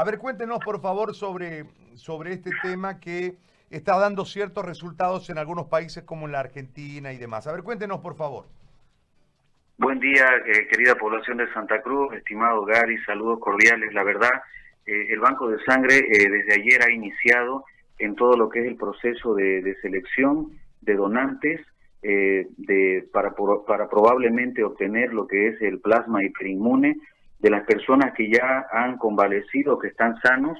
A ver, cuéntenos por favor sobre, sobre este tema que está dando ciertos resultados en algunos países como en la Argentina y demás. A ver, cuéntenos por favor. Buen día, eh, querida población de Santa Cruz, estimado Gary, saludos cordiales. La verdad, eh, el Banco de Sangre eh, desde ayer ha iniciado en todo lo que es el proceso de, selección de donantes de, para, para probablemente obtener lo que es el plasma hiperinmune de las personas que ya han convalecido, que están sanos,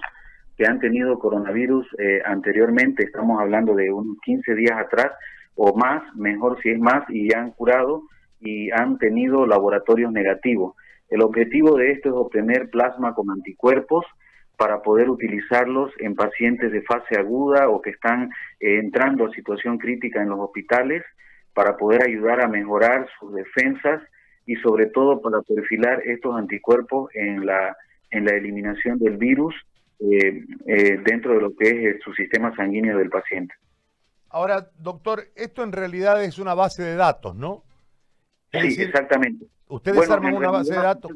que han tenido coronavirus eh, anteriormente, estamos hablando de unos 15 días atrás o más, mejor si es más, y ya han curado y han tenido laboratorios negativos. El objetivo de esto es obtener plasma con anticuerpos para poder utilizarlos en pacientes de fase aguda o que están eh, entrando a situación crítica en los hospitales para poder ayudar a mejorar sus defensas y sobre todo para perfilar estos anticuerpos en la, en la eliminación del virus eh, eh, dentro de lo que es eh, su sistema sanguíneo del paciente. Ahora, doctor, esto en realidad es una base de datos, ¿no? sí, exactamente. ¿Ustedes arman una base de datos?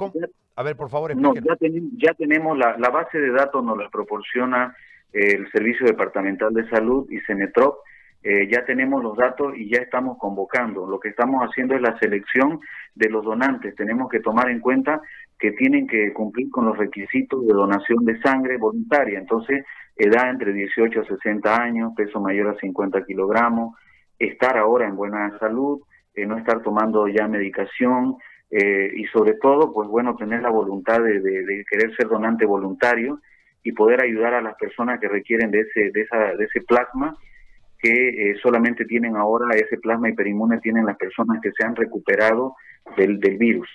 A ver, por favor, No, ya, ya tenemos la, la, base de datos, nos la proporciona el Servicio Departamental de Salud y Cenetrop, eh, ya tenemos los datos y ya estamos convocando. Lo que estamos haciendo es la selección de los donantes. Tenemos que tomar en cuenta que tienen que cumplir con los requisitos de donación de sangre voluntaria. Entonces, edad entre 18 a 60 años, peso mayor a 50 kilogramos, estar ahora en buena salud, eh, no estar tomando ya medicación eh, y sobre todo, pues bueno, tener la voluntad de, de, querer ser donante voluntario y poder ayudar a las personas que requieren de ese, de esa, de ese plasma que eh, solamente tienen ahora ese plasma hiperinmune, tienen las personas que se han recuperado del, virus.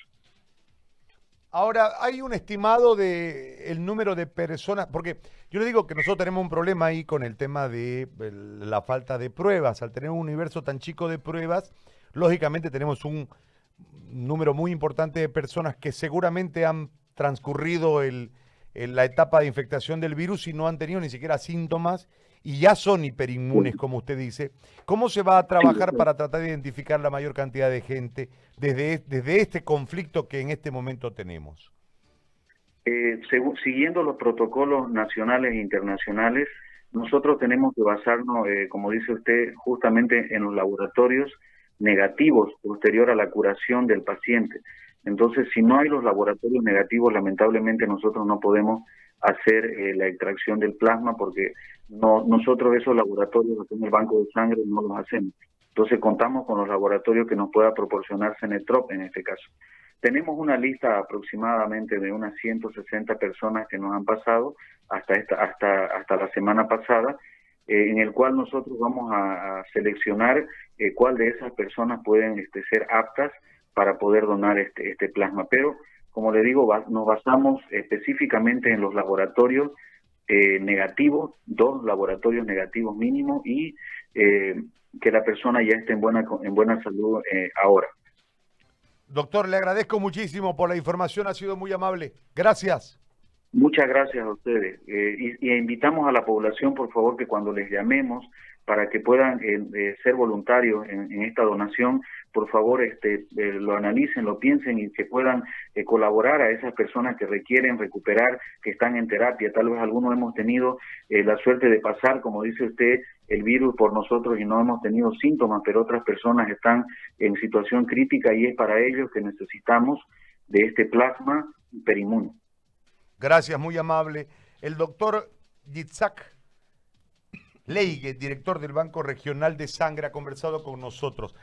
Ahora, hay un estimado de el número de personas, porque yo le digo que nosotros tenemos un problema ahí con el tema de la falta de pruebas. Al tener un universo tan chico de pruebas, lógicamente tenemos un número muy importante de personas que seguramente han transcurrido el, la etapa de infectación del virus y no han tenido ni siquiera síntomas y ya son hiperinmunes, como usted dice, ¿cómo se va a trabajar para tratar de identificar la mayor cantidad de gente desde, desde este conflicto que en este momento tenemos? Eh, siguiendo los protocolos nacionales e internacionales, nosotros tenemos que basarnos, eh, como dice usted, justamente en los laboratorios negativos posterior a la curación del paciente. Entonces, si no hay los laboratorios negativos, lamentablemente nosotros no podemos hacer eh, la extracción del plasma porque no, nosotros esos laboratorios en el banco de sangre no los hacemos. Entonces contamos con los laboratorios que nos pueda proporcionar Cenetrop en este caso. Tenemos una lista aproximadamente de unas 160 personas que nos han pasado hasta esta, hasta hasta la semana pasada, eh, en el cual nosotros vamos a, seleccionar eh, cuál de esas personas pueden este, ser aptas para poder donar este, este plasma. Pero como le digo, nos basamos específicamente en los laboratorios eh, negativos, dos laboratorios negativos mínimos y eh, que la persona ya esté en buena, en buena salud eh, ahora. Doctor, le agradezco muchísimo por la información, ha sido muy amable. Gracias. Muchas gracias a ustedes. y, invitamos a la población, por favor, que cuando les llamemos para que puedan ser voluntarios en, esta donación, por favor este, eh, lo analicen, lo piensen y que puedan eh, colaborar a esas personas que requieren recuperar, que están en terapia. Tal vez algunos hemos tenido eh, la suerte de pasar, como dice usted, el virus por nosotros y no hemos tenido síntomas, pero otras personas están en situación crítica y es para ellos que necesitamos de este plasma hiperinmune. Gracias, muy amable. El doctor Yitzhak Leigue, director del Banco Regional de Sangre, ha conversado con nosotros.